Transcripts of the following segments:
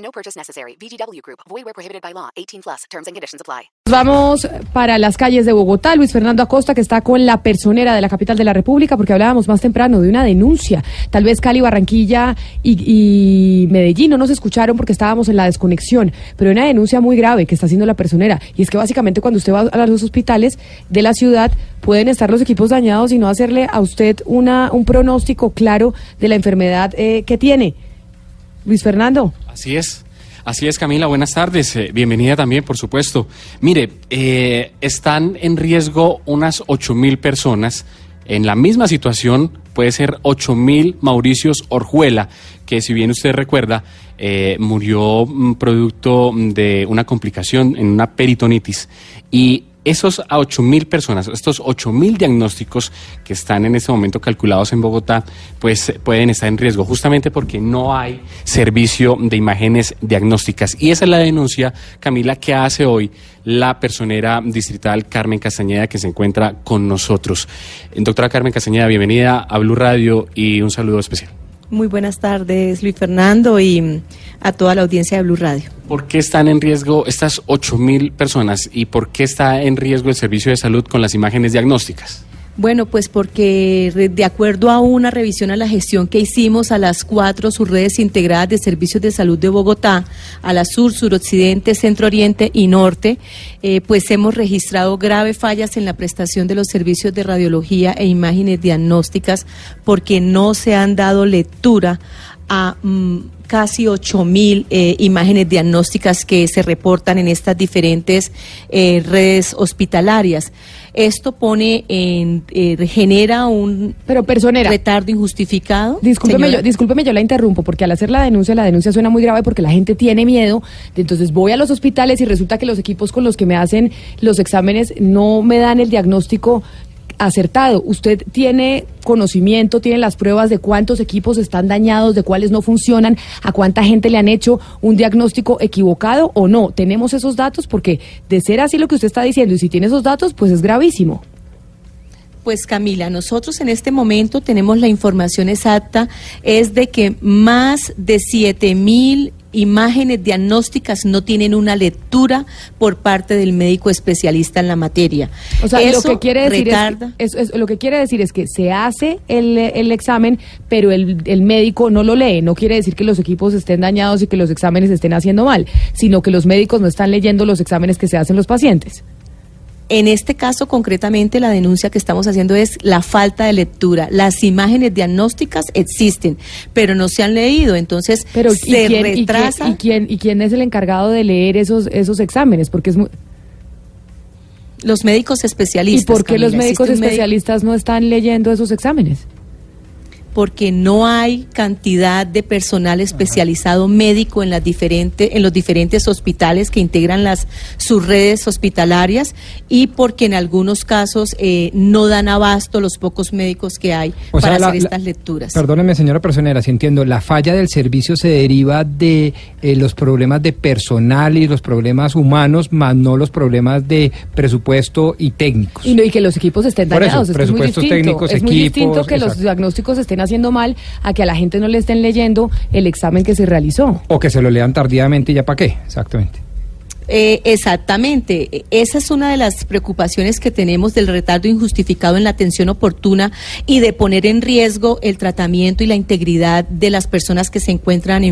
No purchase necessary. VGW Group. Void where prohibited by law. 18 plus. Terms and conditions apply. Vamos para las calles de Bogotá. Luis Fernando Acosta, que está con la personera de la capital de la República, porque hablábamos más temprano de una denuncia. Tal vez Cali, Barranquilla y, Medellín no nos escucharon porque estábamos en la desconexión, pero una denuncia muy grave que está haciendo la personera. Y es que básicamente cuando usted va a los hospitales de la ciudad, pueden estar los equipos dañados y no hacerle a usted una, un pronóstico claro de la enfermedad eh, que tiene. Luis Fernando. Así es. Así es, Camila, buenas tardes. Eh, bienvenida también, por supuesto. Mire, eh, están en riesgo unas ocho mil personas. En la misma situación puede ser ocho mil Mauricios Orjuela, que si bien usted recuerda, eh, murió mm, producto de una complicación en una peritonitis. Y esos a 8 mil personas, estos 8 mil diagnósticos que están en este momento calculados en Bogotá, pues pueden estar en riesgo, justamente porque no hay servicio de imágenes diagnósticas. Y esa es la denuncia, Camila, que hace hoy la personera distrital Carmen Castañeda, que se encuentra con nosotros. Doctora Carmen Castañeda, bienvenida a Blue Radio y un saludo especial. Muy buenas tardes, Luis Fernando, y a toda la audiencia de Blue Radio. ¿Por qué están en riesgo estas 8.000 personas y por qué está en riesgo el servicio de salud con las imágenes diagnósticas? Bueno, pues porque de acuerdo a una revisión a la gestión que hicimos a las cuatro subredes integradas de servicios de salud de Bogotá, a la sur, suroccidente, centro oriente y norte, eh, pues hemos registrado graves fallas en la prestación de los servicios de radiología e imágenes diagnósticas porque no se han dado lectura a mm, casi 8 mil eh, imágenes diagnósticas que se reportan en estas diferentes eh, redes hospitalarias. Esto pone en, eh, genera un Pero personera, retardo injustificado. Discúlpeme yo, discúlpeme, yo la interrumpo, porque al hacer la denuncia, la denuncia suena muy grave porque la gente tiene miedo. Entonces voy a los hospitales y resulta que los equipos con los que me hacen los exámenes no me dan el diagnóstico acertado. ¿Usted tiene conocimiento, tiene las pruebas de cuántos equipos están dañados, de cuáles no funcionan, a cuánta gente le han hecho un diagnóstico equivocado o no? ¿Tenemos esos datos? Porque de ser así lo que usted está diciendo y si tiene esos datos, pues es gravísimo. Pues Camila, nosotros en este momento tenemos la información exacta, es de que más de siete mil imágenes diagnósticas no tienen una lectura por parte del médico especialista en la materia. O sea, lo que quiere decir es, lo que quiere decir es que se hace el, el examen, pero el, el, médico no lo lee. No quiere decir que los equipos estén dañados y que los exámenes estén haciendo mal, sino que los médicos no están leyendo los exámenes que se hacen los pacientes. En este caso, concretamente, la denuncia que estamos haciendo es la falta de lectura. Las imágenes diagnósticas existen, pero no se han leído, entonces pero, se quién, retrasa. ¿y quién, ¿y, quién, es el encargado de leer esos, esos exámenes? Porque es muy... Los médicos especialistas. ¿Y por qué los médicos especialistas no están leyendo esos exámenes? Porque no hay cantidad de personal especializado médico en las diferentes en los diferentes hospitales que integran las sus redes hospitalarias y porque en algunos casos eh, no dan abasto los pocos médicos que hay para hacer estas lecturas. Perdóneme, señora personera, si entiendo, la falla del servicio se deriva de eh, los problemas de personal y los problemas humanos, más no los problemas de presupuesto y técnicos. Y, no, y que los equipos estén dañados. Eso, es muy distinto. técnicos, es muy distinto que los diagnósticos estén haciendo mal a que a la gente no le estén leyendo el examen que se realizó. O que se lo lean tardíamente y ya para qué, exactamente. Eh, exactamente. Esa es una de las preocupaciones que tenemos del retardo injustificado en la atención oportuna y de poner en riesgo el tratamiento y la integridad de las personas que se encuentran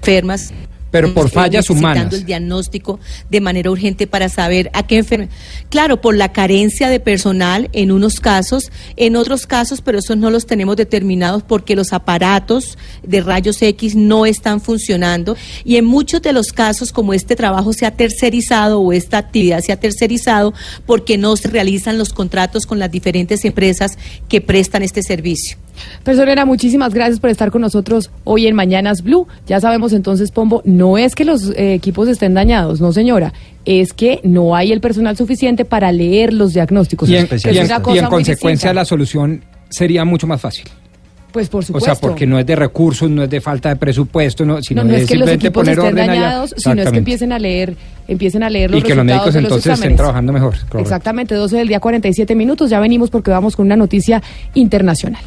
enfermas pero por fallas humanas. el diagnóstico de manera urgente para saber a qué enfermedad. Claro, por la carencia de personal en unos casos, en otros casos, pero esos no los tenemos determinados porque los aparatos de rayos X no están funcionando y en muchos de los casos como este trabajo se ha tercerizado o esta actividad se ha tercerizado porque no se realizan los contratos con las diferentes empresas que prestan este servicio. Personera, muchísimas gracias por estar con nosotros hoy en Mañanas Blue. Ya sabemos entonces, Pombo, no es que los eh, equipos estén dañados, no señora, es que no hay el personal suficiente para leer los diagnósticos. Y en, y y consecuencia distinta. la solución sería mucho más fácil. Pues por O supuesto. sea, porque no es de recursos, no es de falta de presupuesto, no, sino no, no es es que los simplemente equipos poner estén orden allá. dañados, sino es que empiecen a leer, empiecen a leer los Y que los médicos los entonces estén trabajando mejor. correcto. Exactamente, 12 del día 47 minutos. Ya venimos porque vamos con una noticia internacional.